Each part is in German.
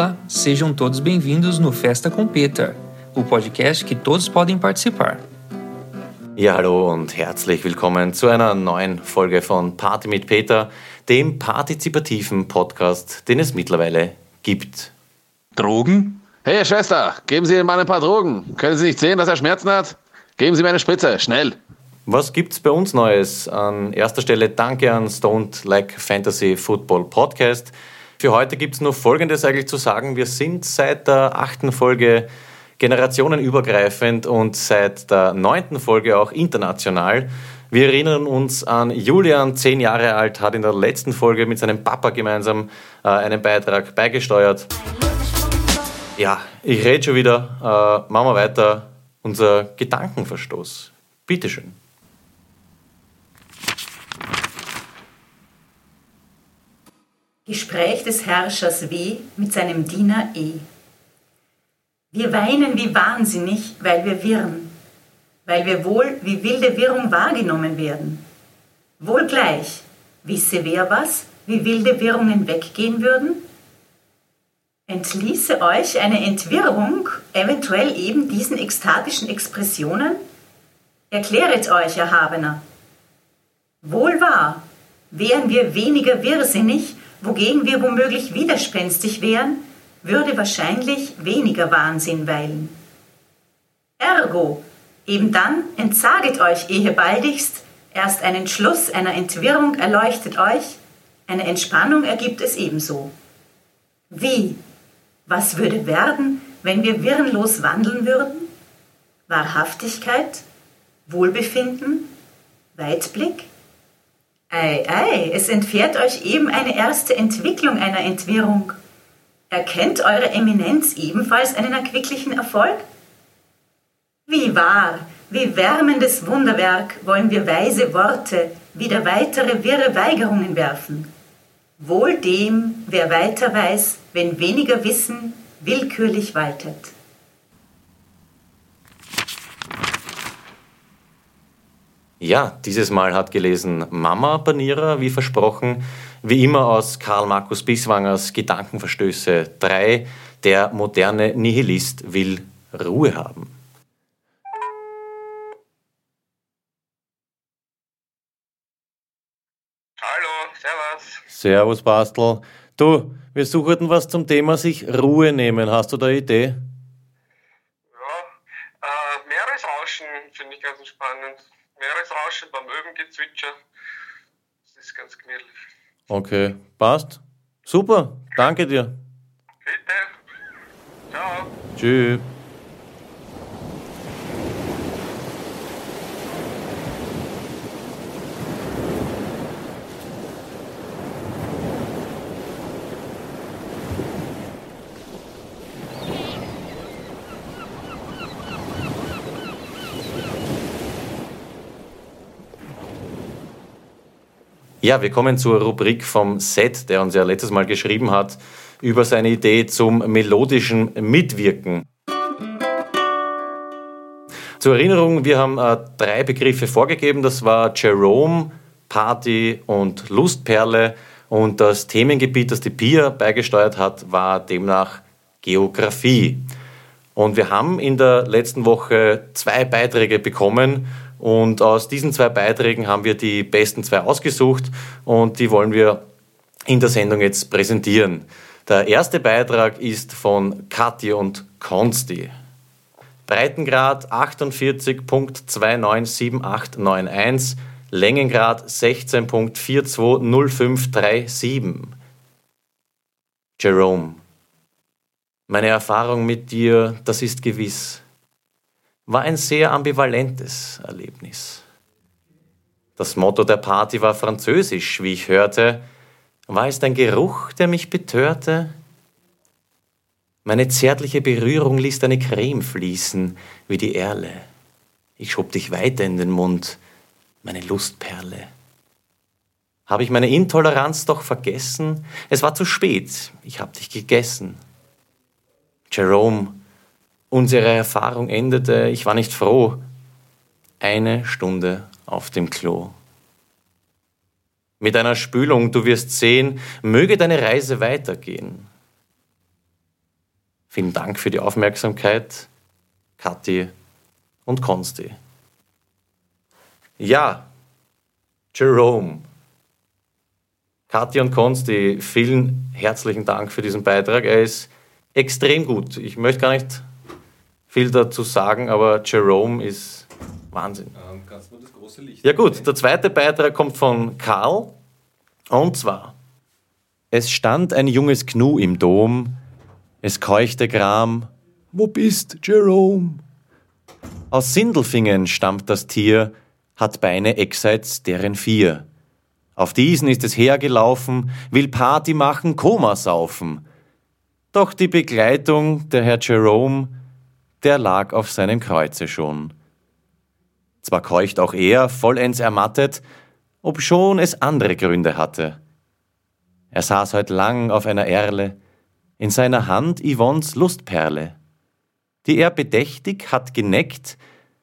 Olá, sejam todos bem-vindos no Festa com Peter, o podcast que todos podem participar. Ja, hallo und herzlich willkommen zu einer neuen Folge von Party mit Peter, dem partizipativen Podcast, den es mittlerweile gibt. Drogen? Hey Schwester, geben Sie ihm mal ein paar Drogen. Können Sie nicht sehen, dass er Schmerzen hat? Geben Sie mir eine Spritze, schnell. Was gibt's bei uns Neues? An erster Stelle danke an Stoned Like Fantasy Football Podcast. Für heute gibt's nur Folgendes eigentlich zu sagen. Wir sind seit der achten Folge generationenübergreifend und seit der neunten Folge auch international. Wir erinnern uns an Julian, zehn Jahre alt, hat in der letzten Folge mit seinem Papa gemeinsam äh, einen Beitrag beigesteuert. Ja, ich rede schon wieder. Äh, machen wir weiter. Unser Gedankenverstoß. Bitteschön. Gespräch des Herrschers W mit seinem Diener E. Wir weinen wie wahnsinnig, weil wir wirren, weil wir wohl wie wilde Wirrung wahrgenommen werden. Wohl gleich, wisse wer was, wie wilde Wirrungen weggehen würden? Entließe euch eine Entwirrung eventuell eben diesen ekstatischen Expressionen? Erkläret euch, Erhabener. Wohl wahr, wären wir weniger wirrsinnig, wogegen wir womöglich widerspenstig wären, würde wahrscheinlich weniger Wahnsinn weilen. Ergo, eben dann entsaget euch ehebaldigst, erst ein Entschluss einer Entwirrung erleuchtet euch, eine Entspannung ergibt es ebenso. Wie? Was würde werden, wenn wir wirrenlos wandeln würden? Wahrhaftigkeit? Wohlbefinden? Weitblick? Ei, ei, es entfährt euch eben eine erste Entwicklung einer Entwirrung. Erkennt eure Eminenz ebenfalls einen erquicklichen Erfolg? Wie wahr, wie wärmendes Wunderwerk wollen wir weise Worte wieder weitere wirre Weigerungen werfen. Wohl dem, wer weiter weiß, wenn weniger Wissen willkürlich waltet. Ja, dieses Mal hat gelesen Mama Banierer, wie versprochen, wie immer aus Karl Markus Biswangers Gedankenverstöße 3, der moderne Nihilist will Ruhe haben. Hallo, servus. Servus Bastel. Du, wir suchen was zum Thema sich Ruhe nehmen. Hast du da eine Idee? Ja, äh, Meeresrauschen finde ich ganz spannend. Meeresrauschen beim Öbengezwitscher. Das ist ganz gemütlich. Okay, passt. Super, danke dir. Bitte. Ciao. Tschüss. Ja, wir kommen zur Rubrik vom Set, der uns ja letztes Mal geschrieben hat über seine Idee zum melodischen Mitwirken. Zur Erinnerung, wir haben äh, drei Begriffe vorgegeben. Das war Jerome, Party und Lustperle. Und das Themengebiet, das die Pia beigesteuert hat, war demnach Geografie. Und wir haben in der letzten Woche zwei Beiträge bekommen und aus diesen zwei Beiträgen haben wir die besten zwei ausgesucht und die wollen wir in der Sendung jetzt präsentieren. Der erste Beitrag ist von Kathi und Konsti. Breitengrad 48.297891, Längengrad 16.420537. Jerome, meine Erfahrung mit dir, das ist gewiss war ein sehr ambivalentes Erlebnis. Das Motto der Party war französisch, wie ich hörte. War es dein Geruch, der mich betörte? Meine zärtliche Berührung ließ deine Creme fließen wie die Erle. Ich schob dich weiter in den Mund, meine Lustperle. Habe ich meine Intoleranz doch vergessen? Es war zu spät, ich hab dich gegessen. Jerome, Unsere Erfahrung endete, ich war nicht froh, eine Stunde auf dem Klo. Mit einer Spülung, du wirst sehen, möge deine Reise weitergehen. Vielen Dank für die Aufmerksamkeit, Kathi und Konsti. Ja, Jerome. Kathi und Konsti, vielen herzlichen Dank für diesen Beitrag. Er ist extrem gut. Ich möchte gar nicht viel dazu sagen, aber Jerome ist Wahnsinn. Ähm, kannst du das große Licht Ja gut, der zweite Beitrag kommt von Karl. Und zwar, es stand ein junges Gnu im Dom, es keuchte Gram, wo bist, Jerome? Aus Sindelfingen stammt das Tier, hat Beine Eckseits deren vier. Auf diesen ist es hergelaufen, will Party machen, Koma saufen. Doch die Begleitung, der Herr Jerome, der lag auf seinem Kreuze schon. Zwar keucht auch er, vollends ermattet, obschon es andere Gründe hatte. Er saß heut lang auf einer Erle, in seiner Hand Yvonnes Lustperle, die er bedächtig hat geneckt,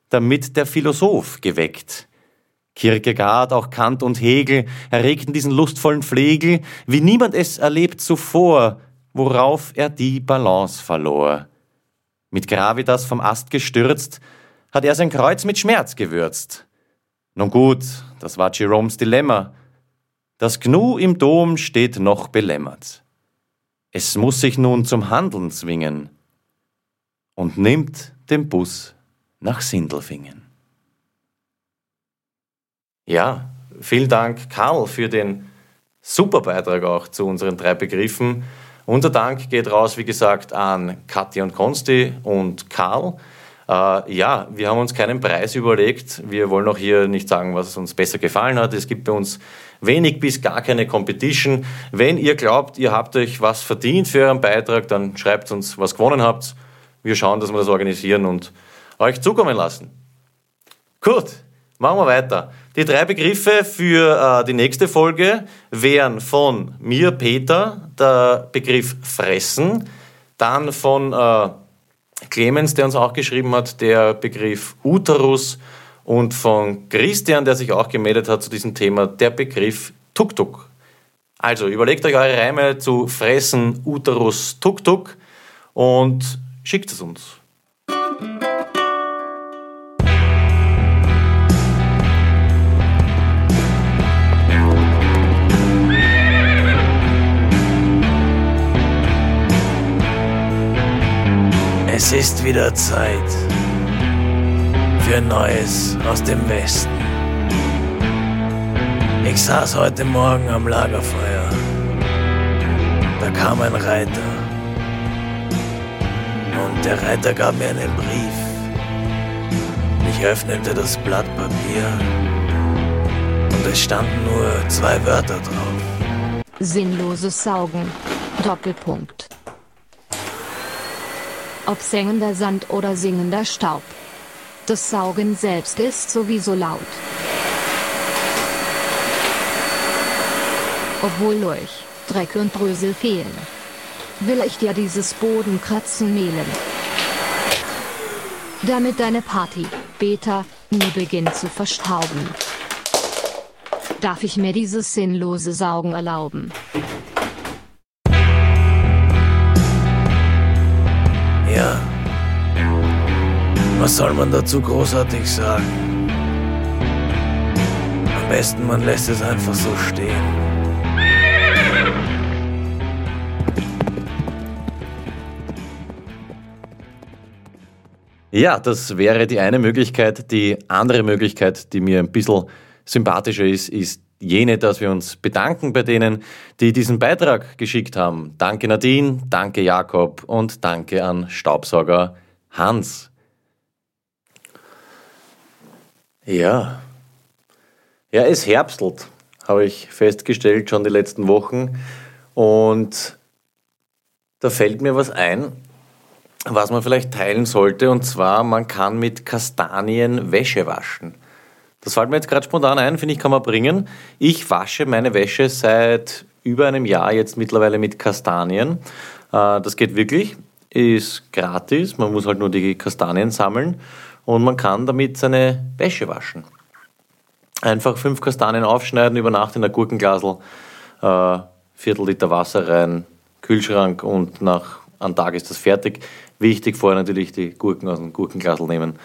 damit der Philosoph geweckt. Kierkegaard, auch Kant und Hegel erregten diesen lustvollen Flegel, wie niemand es erlebt zuvor, worauf er die Balance verlor. Mit Gravitas vom Ast gestürzt, hat er sein Kreuz mit Schmerz gewürzt. Nun gut, das war Jeromes Dilemma. Das Gnu im Dom steht noch belämmert. Es muss sich nun zum Handeln zwingen und nimmt den Bus nach Sindelfingen. Ja, vielen Dank, Karl, für den super Beitrag auch zu unseren drei Begriffen. Unser Dank geht raus, wie gesagt, an Kathi und Konsti und Karl. Äh, ja, wir haben uns keinen Preis überlegt. Wir wollen auch hier nicht sagen, was uns besser gefallen hat. Es gibt bei uns wenig bis gar keine Competition. Wenn ihr glaubt, ihr habt euch was verdient für euren Beitrag, dann schreibt uns, was gewonnen habt. Wir schauen, dass wir das organisieren und euch zukommen lassen. Gut, machen wir weiter. Die drei Begriffe für äh, die nächste Folge wären von mir, Peter, der Begriff fressen, dann von äh, Clemens, der uns auch geschrieben hat, der Begriff Uterus und von Christian, der sich auch gemeldet hat zu diesem Thema, der Begriff Tuk-Tuk. Also überlegt euch eure Reime zu fressen, Uterus, Tuk-Tuk und schickt es uns. Es ist wieder Zeit für Neues aus dem Westen. Ich saß heute Morgen am Lagerfeuer. Da kam ein Reiter. Und der Reiter gab mir einen Brief. Ich öffnete das Blatt Papier. Und es standen nur zwei Wörter drauf. Sinnloses Saugen. Doppelpunkt. Ob sengender Sand oder singender Staub. Das Saugen selbst ist sowieso laut. Obwohl Lurch, Dreck und Brösel fehlen. Will ich dir dieses Bodenkratzen mehlen. Damit deine Party, Beta, nie beginnt zu verstauben. Darf ich mir dieses sinnlose Saugen erlauben? Was soll man dazu großartig sagen? Am besten man lässt es einfach so stehen. Ja, das wäre die eine Möglichkeit. Die andere Möglichkeit, die mir ein bisschen sympathischer ist, ist jene, dass wir uns bedanken bei denen, die diesen Beitrag geschickt haben. Danke Nadine, danke Jakob und danke an Staubsauger Hans. Ja. Ja, es herbstelt, habe ich festgestellt, schon die letzten Wochen. Und da fällt mir was ein, was man vielleicht teilen sollte. Und zwar, man kann mit Kastanien Wäsche waschen. Das fällt mir jetzt gerade spontan ein, finde ich, kann man bringen. Ich wasche meine Wäsche seit über einem Jahr jetzt mittlerweile mit Kastanien. Äh, Das geht wirklich, ist gratis, man muss halt nur die Kastanien sammeln und man kann damit seine Wäsche waschen. Einfach fünf Kastanien aufschneiden, über Nacht in ein Gurkenglasel, äh, Viertel Liter Wasser rein, Kühlschrank und nach An Tag ist das fertig. Wichtig vorher natürlich die Gurken aus dem Gurkenglasel nehmen.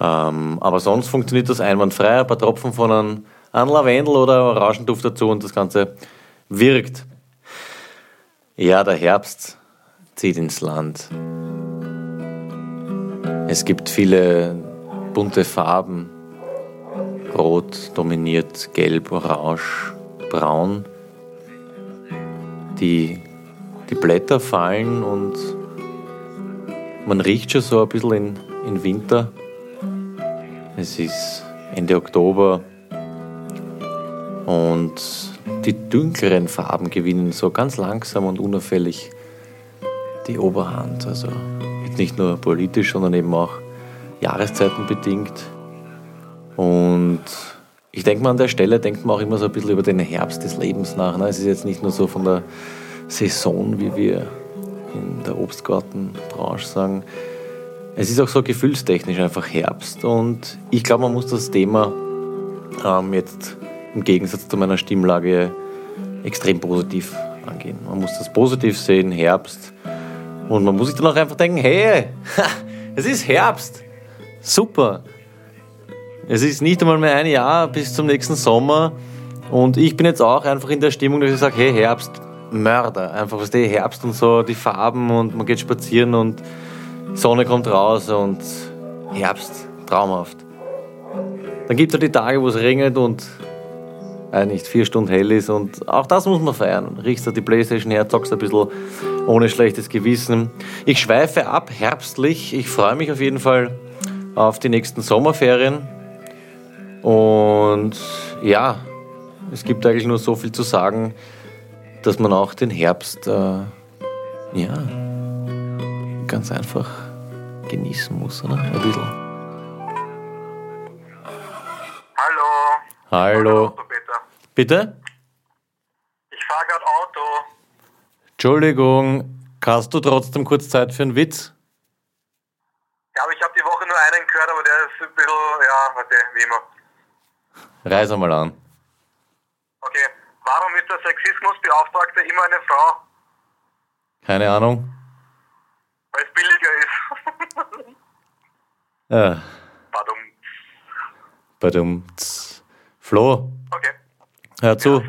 Ähm, aber sonst funktioniert das einwandfrei. Ein paar Tropfen von einem, einem Lavendel oder Orangenduft dazu und das Ganze wirkt. Ja, der Herbst zieht ins Land. Es gibt viele bunte Farben. Rot dominiert, gelb, orange, braun. Die, die Blätter fallen und man riecht schon so ein bisschen in, in Winter. Es ist Ende Oktober und die dunkleren Farben gewinnen so ganz langsam und unauffällig die Oberhand. Also nicht nur politisch, sondern eben auch jahreszeitenbedingt. Und ich denke mal, an der Stelle denkt man auch immer so ein bisschen über den Herbst des Lebens nach. Ne? Es ist jetzt nicht nur so von der Saison, wie wir in der Obstgartenbranche sagen. Es ist auch so gefühlstechnisch einfach Herbst. Und ich glaube, man muss das Thema ähm, jetzt im Gegensatz zu meiner Stimmlage extrem positiv angehen. Man muss das positiv sehen, Herbst. Und man muss sich dann auch einfach denken, hey, es ist Herbst. Super. Es ist nicht einmal mehr ein Jahr bis zum nächsten Sommer. Und ich bin jetzt auch einfach in der Stimmung, dass ich sage, hey, Herbst, Mörder. Einfach, was der Herbst und so, die Farben und man geht spazieren und Sonne kommt raus und Herbst, traumhaft. Dann gibt es halt die Tage, wo es regnet und äh, nicht vier Stunden hell ist und auch das muss man feiern. Riechst du die Playstation her, zockst ein bisschen ohne schlechtes Gewissen. Ich schweife ab, herbstlich. Ich freue mich auf jeden Fall auf die nächsten Sommerferien. Und ja, es gibt eigentlich nur so viel zu sagen, dass man auch den Herbst, äh, ja, ganz einfach genießen muss, oder? Ein bisschen. Hallo. Hallo. Bitte? Ich fahre gerade Auto. Entschuldigung, hast du trotzdem kurz Zeit für einen Witz? Ja, aber ich habe die Woche nur einen gehört, aber der ist ein bisschen, ja, warte, wie immer. Reiß einmal an. Okay. Warum ist der Sexismusbeauftragte immer eine Frau? Keine Ahnung. Weil es billiger ist. Äh, Pardon. badum. Flo, Okay. Hör zu.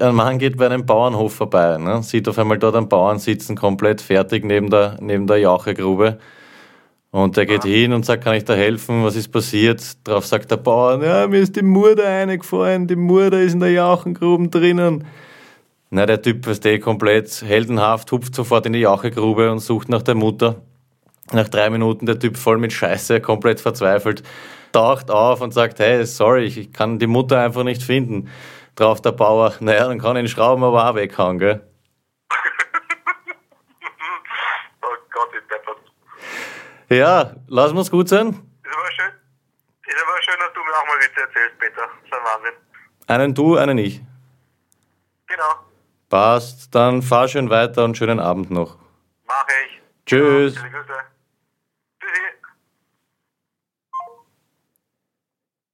Ein Mann geht bei einem Bauernhof vorbei, ne? sieht auf einmal dort einen Bauern sitzen, komplett fertig neben der, neben der Jauchegrube. Und der geht hin und sagt, kann ich da helfen? Was ist passiert? Darauf sagt der Bauer, ja, mir ist die Murder eingefallen, die Murder ist in der Jauchengruben drinnen. Na, der Typ, was der komplett heldenhaft, hupft sofort in die Jauchegrube und sucht nach der Mutter. Nach drei Minuten der Typ voll mit Scheiße, komplett verzweifelt, taucht auf und sagt, hey, sorry, ich kann die Mutter einfach nicht finden. Drauf der Bauer, naja, dann kann ich den Schrauben aber auch weghauen, gell? Oh Gott, ist deppert. Ja, lassen wir's gut sein. Ist aber schön. Ist aber schön, dass du mir auch mal Witze erzählst, Peter. Das ist ein Wahnsinn. Einen du, einen ich. Genau. Passt, dann fahr schön weiter und schönen Abend noch. Mache ich. Tschüss. Tschüssi.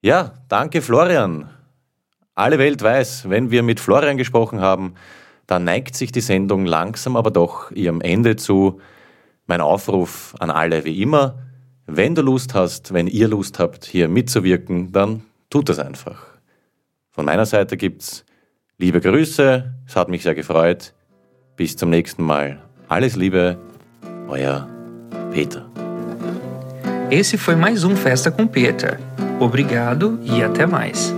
Ja, danke Florian. Alle Welt weiß, wenn wir mit Florian gesprochen haben, dann neigt sich die Sendung langsam aber doch ihrem Ende zu. Mein Aufruf an alle wie immer, wenn du Lust hast, wenn ihr Lust habt, hier mitzuwirken, dann tut das einfach. Von meiner Seite gibt's liebe Grüße, es hat mich sehr gefreut. Bis zum nächsten Mal. Alles Liebe, euer Peter. Esse foi mais um Festa com Peter. Obrigado e até mais.